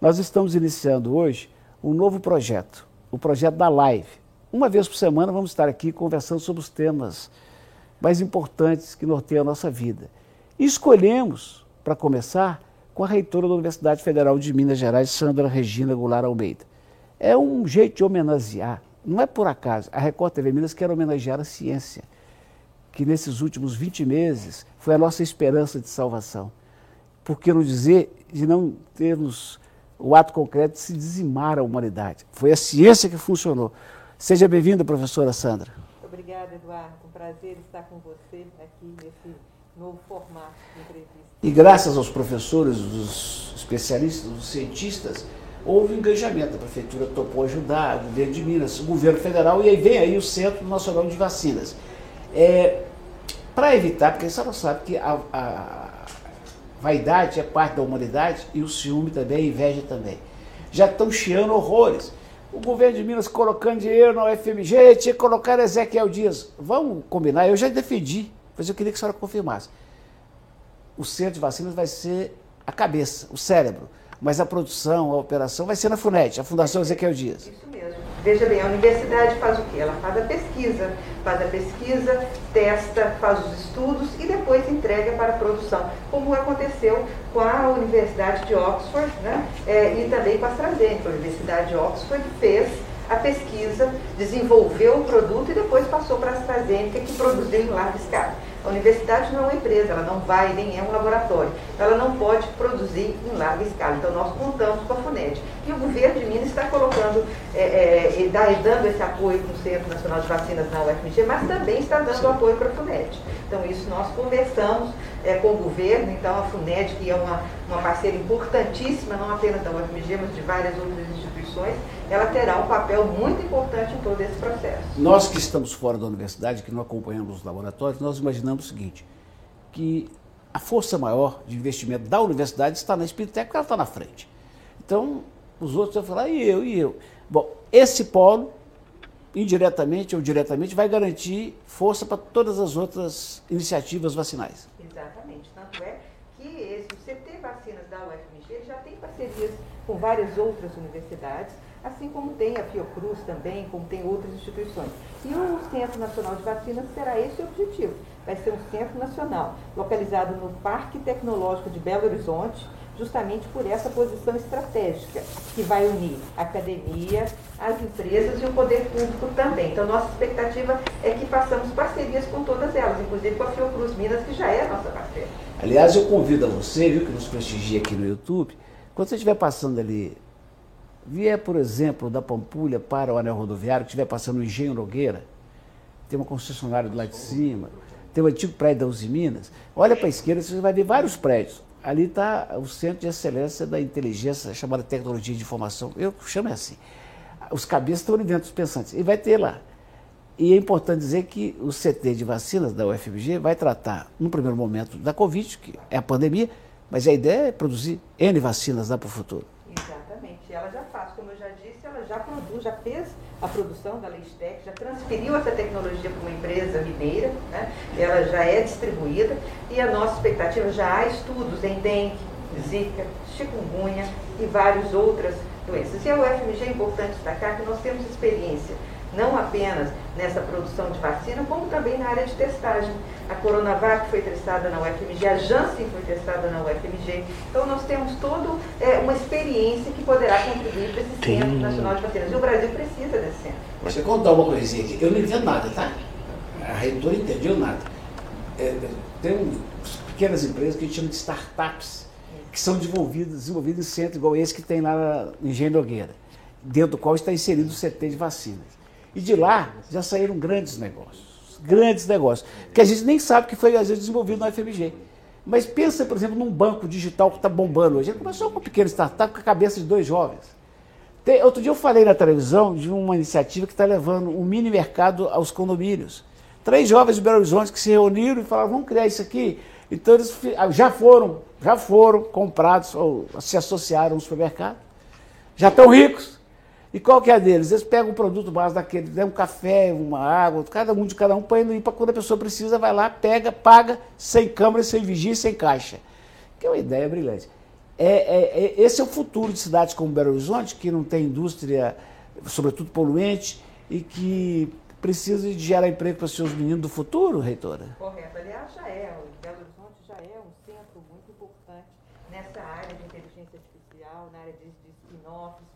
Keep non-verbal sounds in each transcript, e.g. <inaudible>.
Nós estamos iniciando hoje um novo projeto, o projeto da Live. Uma vez por semana vamos estar aqui conversando sobre os temas mais importantes que norteiam a nossa vida. E escolhemos, para começar, com a reitora da Universidade Federal de Minas Gerais, Sandra Regina Goulart Almeida. É um jeito de homenagear, não é por acaso, a Record TV Minas quer homenagear a ciência, que nesses últimos 20 meses foi a nossa esperança de salvação. Por que não dizer de não termos o ato concreto de se dizimar a humanidade? Foi a ciência que funcionou. Seja bem-vinda, professora Sandra. Obrigada, Eduardo. Um prazer estar com você aqui nesse novo formato de entrevista. E graças aos professores, os especialistas, os cientistas, houve engajamento. A prefeitura topou ajudar, o governo de Minas, o governo federal, e aí vem aí o Centro Nacional de Vacinas. É, Para evitar, porque você não sabe que a, a, vaidade é parte da humanidade e o ciúme também, a inveja também. Já estão chiando horrores. O governo de Minas colocando dinheiro na UFMG, tinha que colocar Ezequiel Dias. Vamos combinar, eu já defendi, mas eu queria que a senhora confirmasse o centro de vacinas vai ser a cabeça, o cérebro. Mas a produção, a operação vai ser na FUNET, a Fundação Ezequiel Dias. Isso mesmo. Veja bem, a universidade faz o quê? Ela faz a pesquisa, faz a pesquisa, testa, faz os estudos e depois entrega para a produção, como aconteceu com a Universidade de Oxford né? É, e também com a AstraZeneca. A Universidade de Oxford fez a pesquisa, desenvolveu o produto e depois passou para a AstraZeneca, que produziu em larga escala. A universidade não é uma empresa, ela não vai, nem é um laboratório. Então, ela não pode produzir em larga escala. Então, nós contamos com a FUNED. E o governo de Minas está colocando, é, é, dando esse apoio para o Centro Nacional de Vacinas na UFMG, mas também está dando apoio para a FUNED. Então, isso nós conversamos é, com o governo, então a FUNED, que é uma, uma parceira importantíssima, não apenas da UFMG, mas de várias outras instituições, ela terá um papel muito importante em todo esse processo. Nós que estamos fora da universidade, que não acompanhamos os laboratórios, nós imaginamos o seguinte, que a força maior de investimento da universidade está na Espírita porque ela está na frente. Então, os outros vão falar, e eu, e eu. Bom, esse polo, indiretamente ou diretamente, vai garantir força para todas as outras iniciativas vacinais. Exatamente. Tanto é que esse, o CT Vacinas da UFMG já tem parcerias com várias outras universidades, assim como tem a Fiocruz também, como tem outras instituições. E o Centro Nacional de Vacinas será esse o objetivo. Vai ser um centro nacional, localizado no Parque Tecnológico de Belo Horizonte, justamente por essa posição estratégica, que vai unir a academia, as empresas e o poder público também. Então, nossa expectativa é que façamos parcerias com todas elas, inclusive com a Fiocruz Minas, que já é nossa parceira. Aliás, eu convido a você, viu, que nos prestigia aqui no YouTube, quando você estiver passando ali vier, por exemplo, da Pampulha para o anel rodoviário, que estiver passando no Engenho Nogueira, tem uma concessionária do lado de cima, tem o antigo prédio da Uzi Minas, olha para a esquerda, você vai ver vários prédios. Ali está o Centro de Excelência da Inteligência, chamada Tecnologia de Informação. Eu chamo assim. Os cabeças estão ali dentro dos pensantes. E vai ter lá. E é importante dizer que o CT de vacinas da UFMG vai tratar, no primeiro momento, da Covid, que é a pandemia, mas a ideia é produzir N vacinas lá para o futuro. Exatamente. Ela já faz, como eu já disse, ela já produz, já fez a produção da Leistec, já transferiu essa tecnologia para uma empresa mineira, né? ela já é distribuída e a nossa expectativa já há estudos em dengue, zika, chikungunya e várias outras doenças. E a UFMG é importante destacar que nós temos experiência não apenas nessa produção de vacina, como também na área de testagem. A Coronavac foi testada na UFMG, a Janssen foi testada na UFMG. Então, nós temos toda é, uma experiência que poderá contribuir para esse Sim. Centro Nacional de Vacinas. E o Brasil precisa desse centro. Eu contar uma coisinha aqui. Eu não entendo nada, tá? A reitora entendeu nada. É, tem um, pequenas empresas que a gente chama de startups, que são desenvolvidas, desenvolvidas em centro igual esse que tem lá em Engenho Nogueira, dentro do qual está inserido o CT de vacinas. E de lá já saíram grandes negócios, grandes negócios, que a gente nem sabe que foi às vezes desenvolvido no FMG. Mas pensa, por exemplo, num banco digital que está bombando hoje. Ele começou com uma pequena startup com a cabeça de dois jovens. Tem, outro dia eu falei na televisão de uma iniciativa que está levando um mini mercado aos condomínios. Três jovens de Belo Horizonte que se reuniram e falaram, vamos criar isso aqui. Então eles já foram, já foram comprados ou se associaram ao supermercado. Já estão ricos. E qual que é deles? Eles pegam o produto base daquele, né, um café, uma água, cada um de cada um, põe ali para quando a pessoa precisa, vai lá, pega, paga, sem câmera, sem vigia, sem caixa. Que é uma ideia brilhante. É, é, é, esse é o futuro de cidades como Belo Horizonte, que não tem indústria, sobretudo poluente, e que precisa de gerar emprego para os seus meninos do futuro, reitora? Correto. Aliás, já é. O Belo Horizonte já é um centro muito importante nessa área de inteligência artificial, na área de, de spin-offs,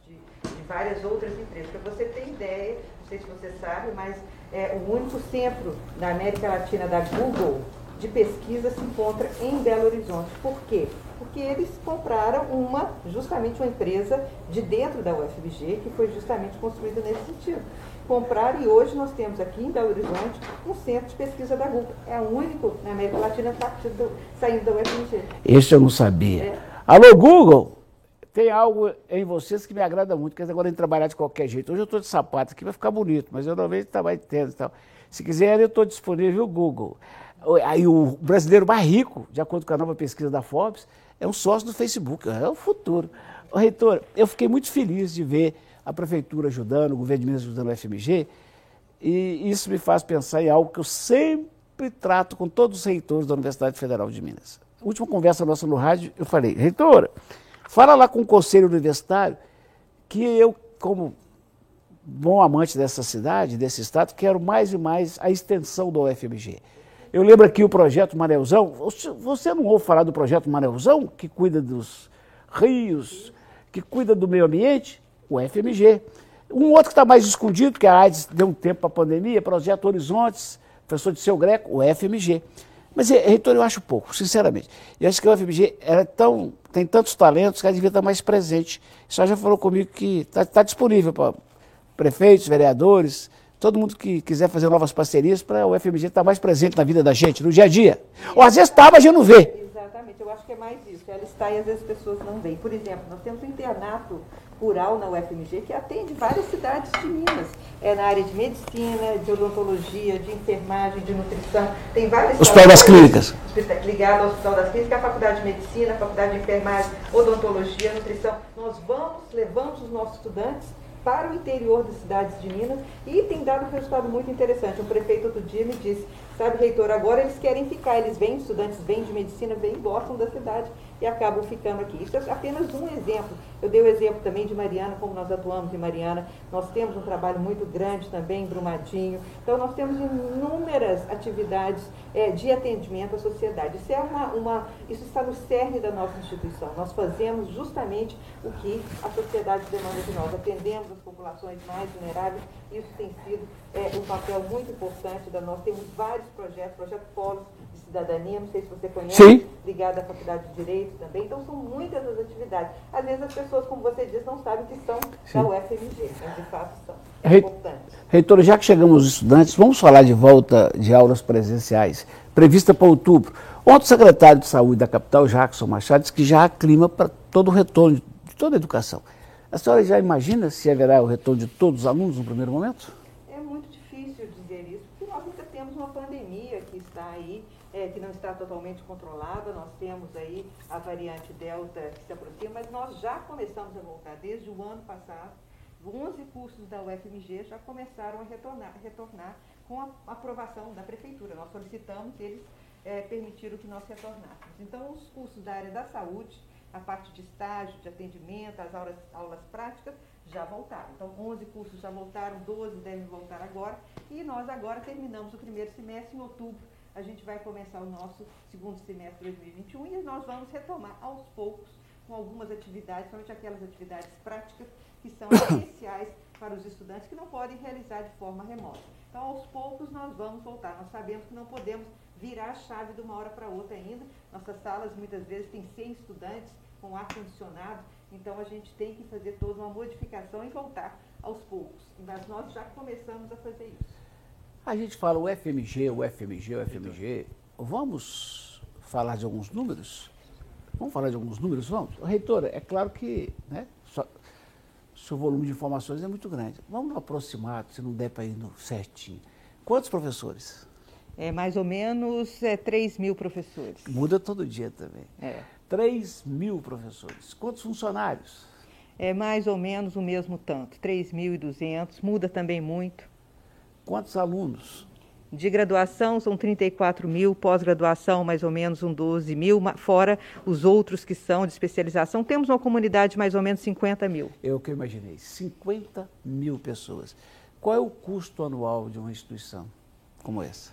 várias outras empresas. Para você ter ideia, não sei se você sabe, mas é, o único centro da América Latina da Google de pesquisa se encontra em Belo Horizonte. Por quê? Porque eles compraram uma, justamente uma empresa de dentro da UFBG, que foi justamente construída nesse sentido comprar e hoje nós temos aqui em Belo Horizonte um centro de pesquisa da Google. É o único na América Latina tá saindo da UFMG. Esse eu não sabia. É. Alô, Google! Tem algo em vocês que me agrada muito, que é agora de trabalhar de qualquer jeito. Hoje eu estou de sapato aqui, vai ficar bonito, mas eu não vejo trabalho tendo e tal. Se quiser, eu estou disponível, Google. Aí o brasileiro mais rico, de acordo com a nova pesquisa da Forbes, é um sócio do Facebook, é o futuro. Reitor, eu fiquei muito feliz de ver a prefeitura ajudando, o governo de Minas ajudando o FMG, e isso me faz pensar em algo que eu sempre trato com todos os reitores da Universidade Federal de Minas. Última conversa nossa no rádio, eu falei, reitora, fala lá com o conselho universitário que eu, como bom amante dessa cidade, desse estado, quero mais e mais a extensão do UFMG. Eu lembro aqui o projeto Maneuzão. Você não ouve falar do projeto Maneuzão, que cuida dos rios, que cuida do meio ambiente? o FMG. Um outro que está mais escondido, que a AIDS deu um tempo para a pandemia, Projeto Horizontes, professor de seu Greco, o FMG. Mas, eh, reitor, eu acho pouco, sinceramente. Eu acho que o FMG era tão, tem tantos talentos que ela devia estar mais presente. Só já falou comigo que está tá disponível para prefeitos, vereadores, todo mundo que quiser fazer novas parcerias para o FMG estar mais presente na vida da gente, no dia a dia. Ou às vezes está, mas a gente não vê. Exatamente, eu acho que é mais isso. Ela está e às vezes as pessoas não veem. Por exemplo, nós temos um internato rural na UFMG que atende várias cidades de Minas. É na área de medicina, de odontologia, de enfermagem, de nutrição. Tem várias. Hospital das Clínicas. Ligado ao Hospital das Clínicas, a Faculdade de Medicina, a Faculdade de Enfermagem, Odontologia, Nutrição. Nós vamos, levamos os nossos estudantes para o interior das cidades de Minas e tem dado um resultado muito interessante. O prefeito outro dia me disse, sabe, reitor, agora eles querem ficar, eles vêm, estudantes vêm de medicina, vêm, gostam da cidade e acabam ficando aqui. Isso é apenas um exemplo. Eu dei o exemplo também de Mariana, como nós atuamos em Mariana. Nós temos um trabalho muito grande também em Brumadinho. Então, nós temos inúmeras atividades é, de atendimento à sociedade. Isso, é uma, uma, isso está no cerne da nossa instituição. Nós fazemos justamente o que a sociedade demanda de nós. Atendemos as populações mais vulneráveis. Isso tem sido é, um papel muito importante da nossa. Temos vários projetos, projeto Polos de Cidadania, não sei se você conhece, Sim. ligado à Faculdade de Direito também. Então, são muitas as atividades. Às vezes as pessoas, como você diz, não sabem que são Sim. da UFMG, mas de fato são. É Rei, importante. Reitor, já que chegamos aos estudantes, vamos falar de volta de aulas presenciais, prevista para outubro. Ontem o secretário de Saúde da capital, Jackson Machado, disse que já há clima para todo o retorno de toda a educação. A senhora já imagina se haverá o retorno de todos os alunos no primeiro momento? É muito difícil dizer isso, porque nós ainda temos uma pandemia que está aí, é, que não está totalmente controlada. Nós temos aí a variante Delta que se aproxima, mas nós já começamos a voltar desde o ano passado. 11 cursos da UFMG já começaram a retornar, retornar com a aprovação da prefeitura. Nós solicitamos, eles é, permitiram que nós retornássemos. Então, os cursos da área da saúde, a parte de estágio, de atendimento, as aulas, aulas práticas, já voltaram. Então, 11 cursos já voltaram, 12 devem voltar agora. E nós agora terminamos o primeiro semestre em outubro. A gente vai começar o nosso segundo semestre de 2021 e nós vamos retomar aos poucos com algumas atividades, somente aquelas atividades práticas que são <coughs> essenciais para os estudantes que não podem realizar de forma remota. Então, aos poucos, nós vamos voltar. Nós sabemos que não podemos virar a chave de uma hora para outra ainda. Nossas salas muitas vezes têm 100 estudantes com ar-condicionado, então a gente tem que fazer toda uma modificação e voltar aos poucos. Mas nós já começamos a fazer isso. A gente fala o FMG, o FMG, o FMG. Vamos falar de alguns números? Vamos falar de alguns números? Vamos? Reitora, é claro que né, só, seu volume de informações é muito grande. Vamos no aproximado, se não der para ir no certinho. Quantos professores? É mais ou menos é, 3 mil professores. Muda todo dia também. É. 3 mil professores. Quantos funcionários? É mais ou menos o mesmo tanto, 3.200, muda também muito. Quantos alunos? De graduação são 34 mil, pós-graduação mais ou menos um 12 mil, fora os outros que são de especialização. Temos uma comunidade de mais ou menos 50 mil. Eu que imaginei, 50 mil pessoas. Qual é o custo anual de uma instituição como essa?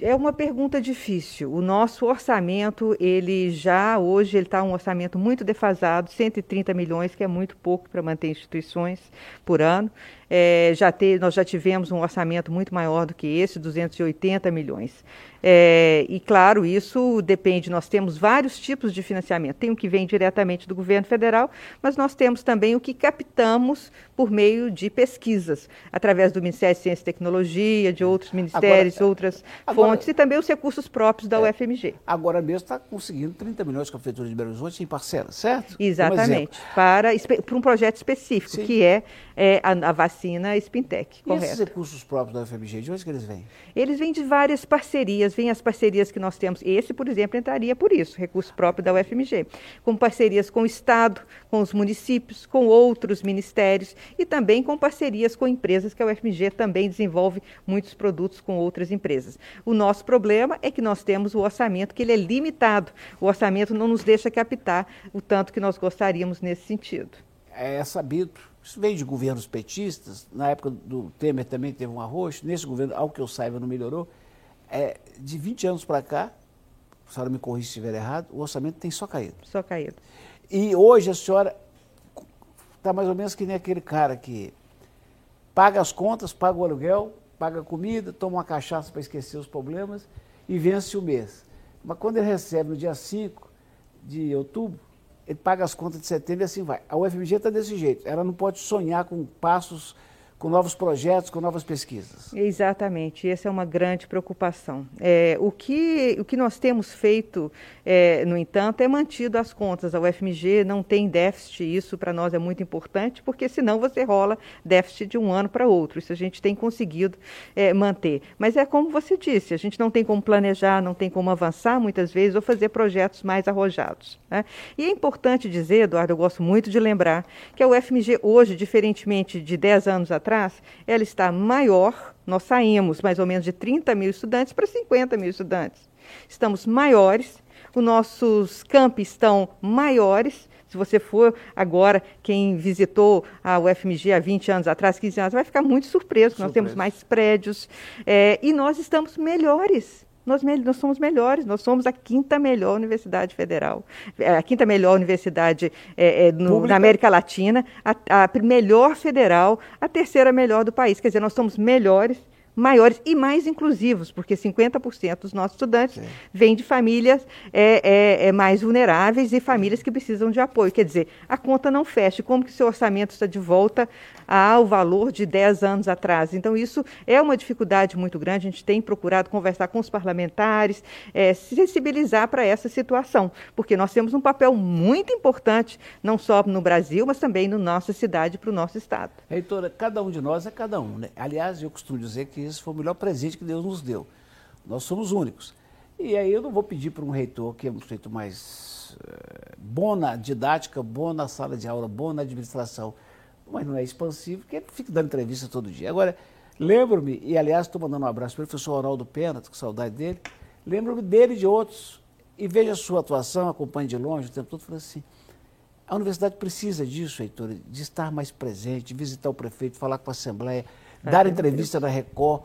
É uma pergunta difícil. O nosso orçamento, ele já hoje ele está um orçamento muito defasado, 130 milhões, que é muito pouco para manter instituições por ano. É, já ter, nós já tivemos um orçamento muito maior do que esse, 280 milhões. É, e claro, isso depende, nós temos vários tipos de financiamento. Tem o que vem diretamente do governo federal, mas nós temos também o que captamos por meio de pesquisas, através do Ministério de Ciência e Tecnologia, de outros ministérios, agora, outras agora, fontes, e também os recursos próprios da é, UFMG. Agora mesmo está conseguindo 30 milhões com a Prefeitura de Belo Horizonte em parcela, certo? Exatamente, para, para um projeto específico, Sim. que é, é a, a vacina vacina Spintec, e correto. esses recursos próprios da UFMG, de onde que eles vêm? Eles vêm de várias parcerias, vêm as parcerias que nós temos. Esse, por exemplo, entraria por isso, recurso próprio da UFMG, com parcerias com o Estado, com os municípios, com outros ministérios e também com parcerias com empresas, que a UFMG também desenvolve muitos produtos com outras empresas. O nosso problema é que nós temos o orçamento que ele é limitado. O orçamento não nos deixa captar o tanto que nós gostaríamos nesse sentido. É sabido isso veio de governos petistas, na época do Temer também teve um arroz, nesse governo, ao que eu saiba, não melhorou. É, de 20 anos para cá, a senhora me corrija se estiver errado, o orçamento tem só caído. Só caído. E hoje a senhora está mais ou menos que nem aquele cara que paga as contas, paga o aluguel, paga a comida, toma uma cachaça para esquecer os problemas e vence o mês. Mas quando ele recebe no dia 5 de outubro, ele paga as contas de setembro e assim vai. A UFMG está desse jeito. Ela não pode sonhar com passos com novos projetos, com novas pesquisas. Exatamente, essa é uma grande preocupação. É, o, que, o que nós temos feito, é, no entanto, é mantido as contas. A UFMG não tem déficit, isso para nós é muito importante, porque senão você rola déficit de um ano para outro. Isso a gente tem conseguido é, manter. Mas é como você disse, a gente não tem como planejar, não tem como avançar muitas vezes ou fazer projetos mais arrojados. Né? E é importante dizer, Eduardo, eu gosto muito de lembrar, que a UFMG hoje, diferentemente de 10 anos atrás, atrás, ela está maior, nós saímos mais ou menos de 30 mil estudantes para 50 mil estudantes. Estamos maiores, os nossos campi estão maiores. Se você for agora, quem visitou a UFMG há 20 anos atrás, 15 anos, vai ficar muito surpreso, nós temos mais prédios é, e nós estamos melhores. Nós, nós, somos melhores, nós somos a quinta melhor universidade federal, é, a quinta melhor universidade é, é, no, na América Latina, a, a melhor federal, a terceira melhor do país. Quer dizer, nós somos melhores maiores e mais inclusivos, porque 50% dos nossos estudantes Sim. vêm de famílias é, é, é, mais vulneráveis e famílias que precisam de apoio. Quer dizer, a conta não fecha. Como que o seu orçamento está de volta ao valor de 10 anos atrás? Então, isso é uma dificuldade muito grande. A gente tem procurado conversar com os parlamentares, é, sensibilizar para essa situação, porque nós temos um papel muito importante, não só no Brasil, mas também na nossa cidade, para o nosso Estado. Reitora, cada um de nós é cada um. Né? Aliás, eu costumo dizer que esse foi o melhor presente que Deus nos deu. Nós somos únicos. E aí eu não vou pedir para um reitor que é um sujeito mais uh, bom na didática, bom na sala de aula, bom na administração, mas não é expansivo, que ele fica dando entrevista todo dia. Agora, lembro-me, e aliás estou mandando um abraço para o professor Ronaldo Pena, com saudade dele, lembro-me dele e de outros, e veja a sua atuação, acompanhe de longe o tempo todo, falei assim, a universidade precisa disso, reitor, de estar mais presente, de visitar o prefeito, falar com a Assembleia, dar entrevista na Record,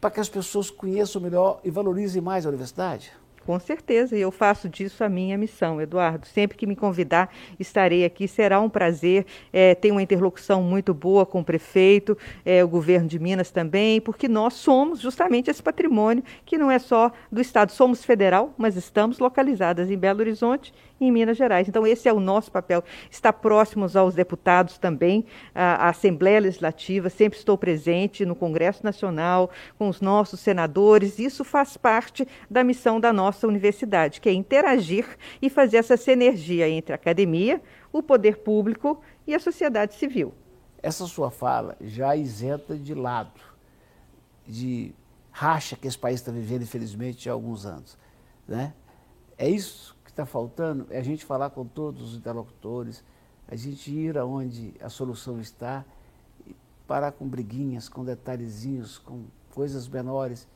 para que as pessoas conheçam melhor e valorizem mais a universidade? Com certeza, e eu faço disso a minha missão, Eduardo. Sempre que me convidar, estarei aqui. Será um prazer. É, tenho uma interlocução muito boa com o prefeito, é, o governo de Minas também, porque nós somos justamente esse patrimônio que não é só do Estado. Somos federal, mas estamos localizadas em Belo Horizonte em Minas Gerais. Então, esse é o nosso papel, estar próximos aos deputados também, a, a Assembleia Legislativa, sempre estou presente no Congresso Nacional, com os nossos senadores, isso faz parte da missão da nossa universidade, que é interagir e fazer essa sinergia entre a academia, o poder público e a sociedade civil. Essa sua fala já isenta de lado, de racha que esse país está vivendo, infelizmente, há alguns anos. Né? É isso que está faltando é a gente falar com todos os interlocutores, a gente ir aonde a solução está, parar com briguinhas, com detalhezinhos, com coisas menores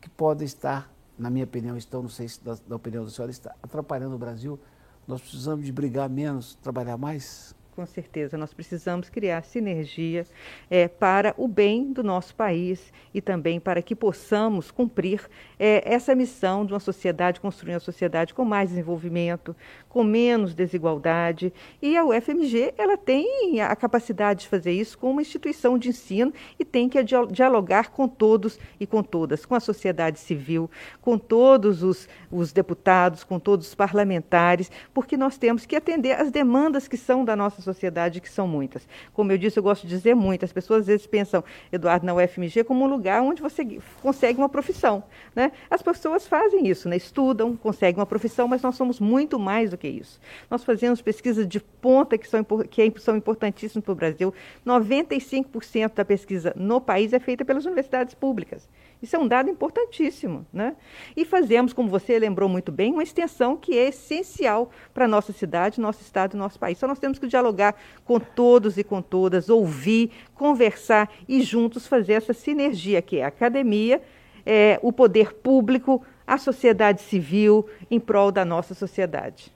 que podem estar, na minha opinião, estão, não sei se da, da opinião da senhora, está atrapalhando o Brasil. Nós precisamos de brigar menos, trabalhar mais? Com certeza, nós precisamos criar sinergia é, para o bem do nosso país e também para que possamos cumprir é, essa missão de uma sociedade, construir uma sociedade com mais desenvolvimento, com menos desigualdade. E a UFMG ela tem a capacidade de fazer isso como uma instituição de ensino e tem que dialogar com todos e com todas, com a sociedade civil, com todos os, os deputados, com todos os parlamentares, porque nós temos que atender às demandas que são da nossa sociedade, que são muitas. Como eu disse, eu gosto de dizer muito. As pessoas às vezes pensam, Eduardo, na UFMG como um lugar onde você consegue uma profissão. Né? As pessoas fazem isso, né? estudam, conseguem uma profissão, mas nós somos muito mais do que isso. Nós fazemos pesquisas de ponta que são, que é, são importantíssimas para o Brasil. 95% da pesquisa no país é feita pelas universidades públicas. Isso é um dado importantíssimo. Né? E fazemos, como você lembrou muito bem, uma extensão que é essencial para a nossa cidade, nosso estado e nosso país. Então nós temos que dialogar com todos e com todas, ouvir, conversar e juntos fazer essa sinergia que é a academia, é, o poder público, a sociedade civil em prol da nossa sociedade.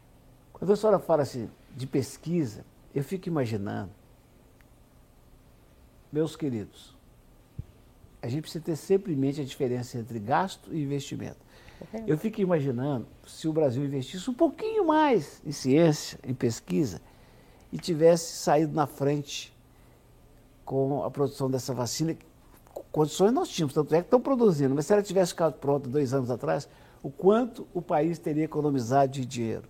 Quando a senhora fala assim, de pesquisa, eu fico imaginando, meus queridos, a gente precisa ter sempre em mente a diferença entre gasto e investimento. É. Eu fico imaginando se o Brasil investisse um pouquinho mais em ciência, em pesquisa, e tivesse saído na frente com a produção dessa vacina. Condições nós tínhamos, tanto é que estão produzindo, mas se ela tivesse ficado pronta dois anos atrás, o quanto o país teria economizado de dinheiro.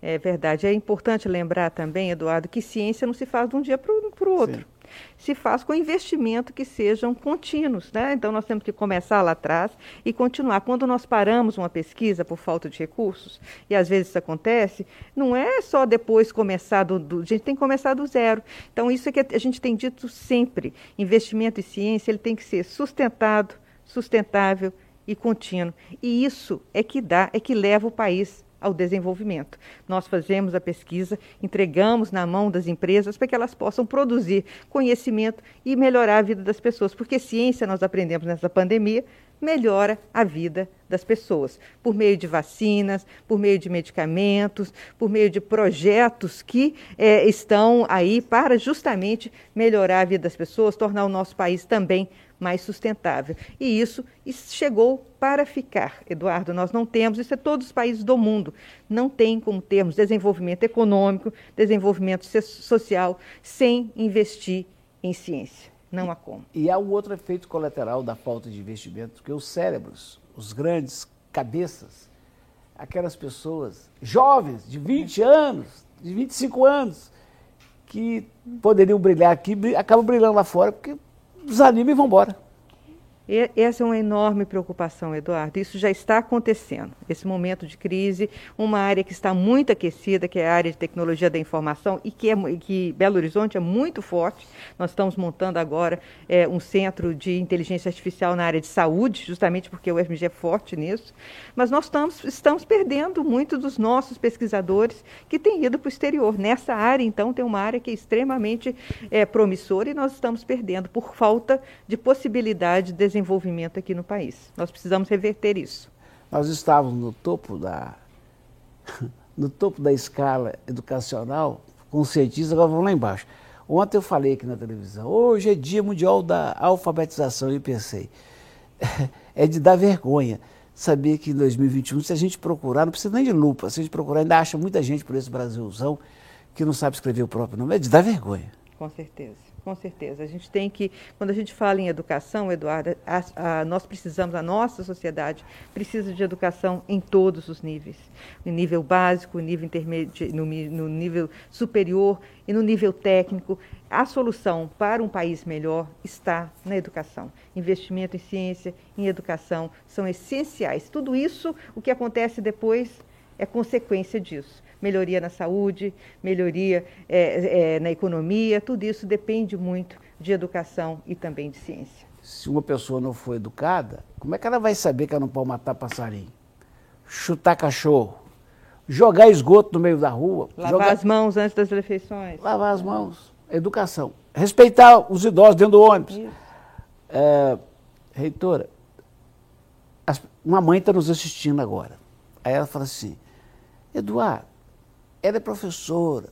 É verdade. É importante lembrar também, Eduardo, que ciência não se faz de um dia para o outro. Sim se faz com investimento que sejam contínuos. Né? Então, nós temos que começar lá atrás e continuar. Quando nós paramos uma pesquisa por falta de recursos, e às vezes isso acontece, não é só depois começar do, do a gente tem que começar do zero. Então, isso é que a gente tem dito sempre: investimento em ciência ele tem que ser sustentado, sustentável e contínuo. E isso é que dá, é que leva o país ao desenvolvimento. Nós fazemos a pesquisa, entregamos na mão das empresas para que elas possam produzir conhecimento e melhorar a vida das pessoas, porque ciência nós aprendemos nessa pandemia melhora a vida das pessoas, por meio de vacinas, por meio de medicamentos, por meio de projetos que é, estão aí para justamente melhorar a vida das pessoas, tornar o nosso país também mais sustentável. E isso, chegou para ficar, Eduardo. Nós não temos, isso é todos os países do mundo, não tem como termos desenvolvimento econômico, desenvolvimento social, sem investir em ciência. Não há como. E há um outro efeito colateral da falta de investimento, que os cérebros, os grandes cabeças, aquelas pessoas jovens, de 20 anos, de 25 anos, que poderiam brilhar aqui, acabam brilhando lá fora, porque desanima e vão embora. Essa é uma enorme preocupação, Eduardo. Isso já está acontecendo. Esse momento de crise, uma área que está muito aquecida, que é a área de tecnologia da informação e que, é, que Belo Horizonte é muito forte. Nós estamos montando agora é, um centro de inteligência artificial na área de saúde, justamente porque o FMG é forte nisso. Mas nós estamos, estamos perdendo muito dos nossos pesquisadores que têm ido para o exterior. Nessa área, então, tem uma área que é extremamente é, promissora e nós estamos perdendo por falta de possibilidade de desenvolvimento aqui no país. Nós precisamos reverter isso. Nós estávamos no topo da, <laughs> no topo da escala educacional, com cientistas, agora vamos lá embaixo. Ontem eu falei aqui na televisão, hoje é dia mundial da alfabetização, e pensei, <laughs> é de dar vergonha saber que em 2021, se a gente procurar, não precisa nem de lupa, se a gente procurar, ainda acha muita gente por esse Brasilzão que não sabe escrever o próprio nome, é de dar vergonha. Com certeza. Com certeza. A gente tem que, quando a gente fala em educação, Eduardo, a, a, nós precisamos, a nossa sociedade precisa de educação em todos os níveis. No nível básico, no nível intermediário, no, no nível superior e no nível técnico. A solução para um país melhor está na educação. Investimento em ciência, em educação são essenciais. Tudo isso, o que acontece depois, é consequência disso melhoria na saúde, melhoria é, é, na economia, tudo isso depende muito de educação e também de ciência. Se uma pessoa não for educada, como é que ela vai saber que ela não pode matar passarinho? Chutar cachorro? Jogar esgoto no meio da rua? Lavar jogar... as mãos antes das refeições? Lavar as mãos. Educação. Respeitar os idosos dentro do ônibus. É, reitora, uma mãe está nos assistindo agora. Aí ela fala assim, Eduardo, ela é professora,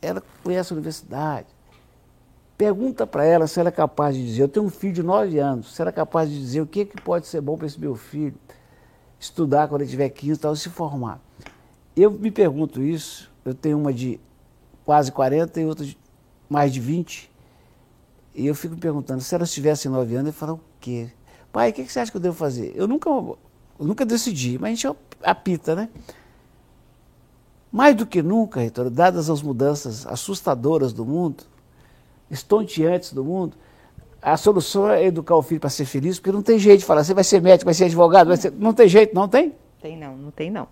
ela conhece a universidade. Pergunta para ela se ela é capaz de dizer, eu tenho um filho de nove anos, se ela é capaz de dizer o que, que pode ser bom para esse meu filho estudar quando ele tiver 15 e tal, se formar. Eu me pergunto isso, eu tenho uma de quase 40 e outra de mais de 20, e eu fico me perguntando, se elas tivessem 9 anos, eu falo o quê? Pai, o que você acha que eu devo fazer? Eu nunca, eu nunca decidi, mas a gente apita, né? Mais do que nunca, dadas as mudanças assustadoras do mundo, estonteantes do mundo, a solução é educar o filho para ser feliz, porque não tem jeito de falar, você vai ser médico, vai ser advogado, vai ser... não tem jeito, não tem? Tem não, não tem não.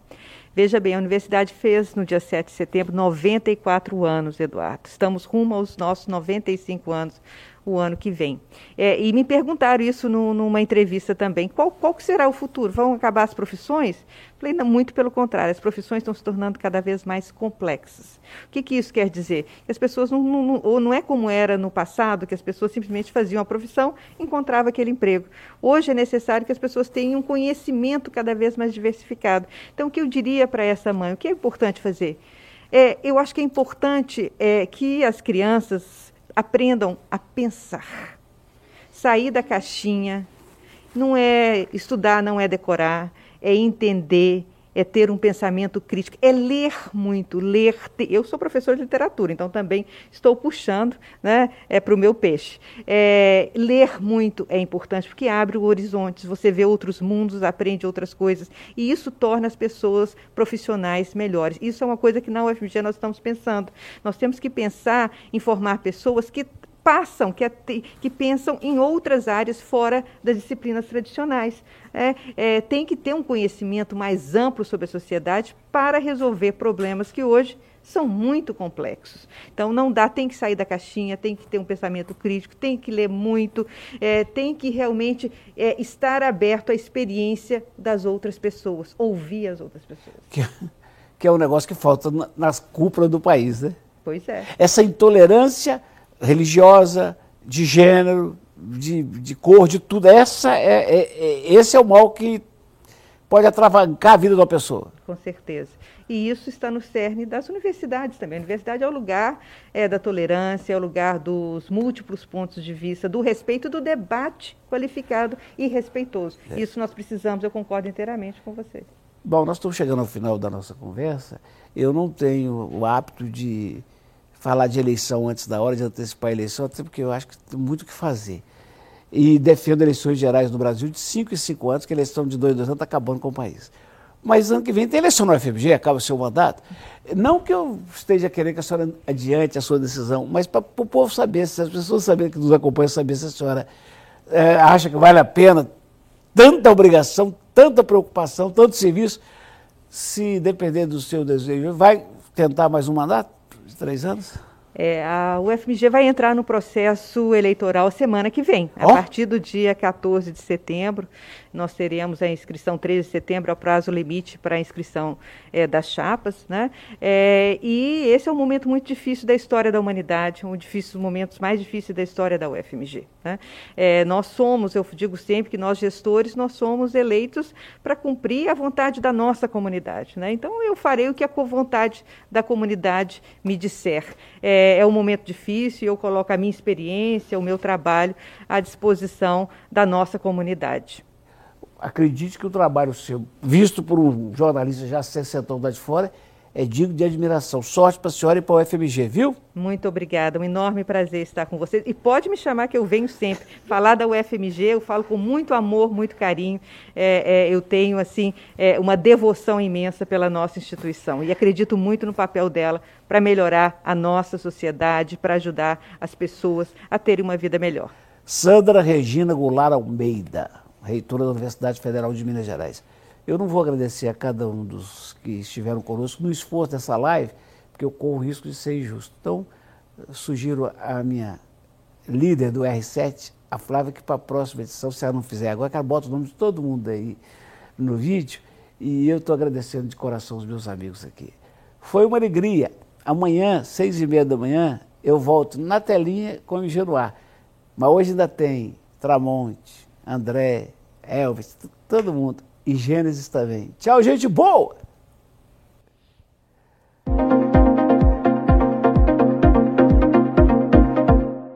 Veja bem, a universidade fez no dia 7 de setembro 94 anos, Eduardo. Estamos rumo aos nossos 95 anos o ano que vem. É, e me perguntaram isso no, numa entrevista também. Qual, qual será o futuro? Vão acabar as profissões? Falei, não, muito pelo contrário, as profissões estão se tornando cada vez mais complexas. O que, que isso quer dizer? Que as pessoas não, não, ou não é como era no passado, que as pessoas simplesmente faziam a profissão e encontravam aquele emprego. Hoje é necessário que as pessoas tenham um conhecimento cada vez mais diversificado. Então, o que eu diria para essa mãe? O que é importante fazer? É, eu acho que é importante é, que as crianças aprendam a pensar. Sair da caixinha não é estudar, não é decorar, é entender, é ter um pensamento crítico, é ler muito, ler. Eu sou professor de literatura, então também estou puxando né, é, para o meu peixe. É, ler muito é importante porque abre horizontes, você vê outros mundos, aprende outras coisas, e isso torna as pessoas profissionais melhores. Isso é uma coisa que na UFMG nós estamos pensando. Nós temos que pensar em formar pessoas que passam, que, que pensam em outras áreas fora das disciplinas tradicionais. É, é, tem que ter um conhecimento mais amplo sobre a sociedade para resolver problemas que hoje são muito complexos. Então não dá, tem que sair da caixinha, tem que ter um pensamento crítico, tem que ler muito, é, tem que realmente é, estar aberto à experiência das outras pessoas, ouvir as outras pessoas. Que, que é um negócio que falta nas cúpulas do país, né? Pois é. Essa intolerância religiosa, de gênero, de, de cor, de tudo. Essa é, é, é, esse é o mal que pode atravancar a vida de uma pessoa. Com certeza. E isso está no cerne das universidades também. A universidade é o lugar é, da tolerância, é o lugar dos múltiplos pontos de vista, do respeito, do debate qualificado e respeitoso. É. Isso nós precisamos, eu concordo inteiramente com você. Bom, nós estamos chegando ao final da nossa conversa. Eu não tenho o hábito de falar de eleição antes da hora, de antecipar a eleição, até porque eu acho que tem muito o que fazer. E defendo eleições gerais no Brasil de 5 em 5 anos, que a eleição de 2 em 2 anos está acabando com o país. Mas ano que vem tem eleição no FMG, acaba o seu mandato. Não que eu esteja querendo que a senhora adiante a sua decisão, mas para o povo saber, se as pessoas saberem que nos acompanham, saber se a senhora é, acha que vale a pena tanta obrigação, tanta preocupação, tanto serviço, se depender do seu desejo, vai tentar mais um mandato? Três anos? É, a UFMG vai entrar no processo eleitoral semana que vem, a partir do dia 14 de setembro. Nós teremos a inscrição 13 de setembro, é o prazo limite para a inscrição é, das chapas. Né? É, e esse é um momento muito difícil da história da humanidade, um dos momentos mais difíceis da história da UFMG. Né? É, nós somos, eu digo sempre que nós gestores, nós somos eleitos para cumprir a vontade da nossa comunidade. Né? Então eu farei o que a vontade da comunidade me disser. É, é um momento difícil eu coloco a minha experiência, o meu trabalho à disposição da nossa comunidade acredite que o trabalho seu, visto por um jornalista já 60 anos de fora, é digno de admiração. Sorte para a senhora e para o FMG, viu? Muito obrigada, um enorme prazer estar com vocês. E pode me chamar que eu venho sempre. Falar da UFMG, eu falo com muito amor, muito carinho. É, é, eu tenho, assim, é, uma devoção imensa pela nossa instituição. E acredito muito no papel dela para melhorar a nossa sociedade, para ajudar as pessoas a terem uma vida melhor. Sandra Regina Goulart Almeida reitora da Universidade Federal de Minas Gerais. Eu não vou agradecer a cada um dos que estiveram conosco no esforço dessa live, porque eu corro o risco de ser injusto. Então, sugiro a minha líder do R7, a Flávia, que para a próxima edição, se ela não fizer agora, que ela bota o nome de todo mundo aí no vídeo. E eu estou agradecendo de coração os meus amigos aqui. Foi uma alegria. Amanhã, seis e meia da manhã, eu volto na telinha com o Ingenuar. Mas hoje ainda tem Tramonte, André, Elvis, todo mundo. E Gênesis também. Tchau, gente boa!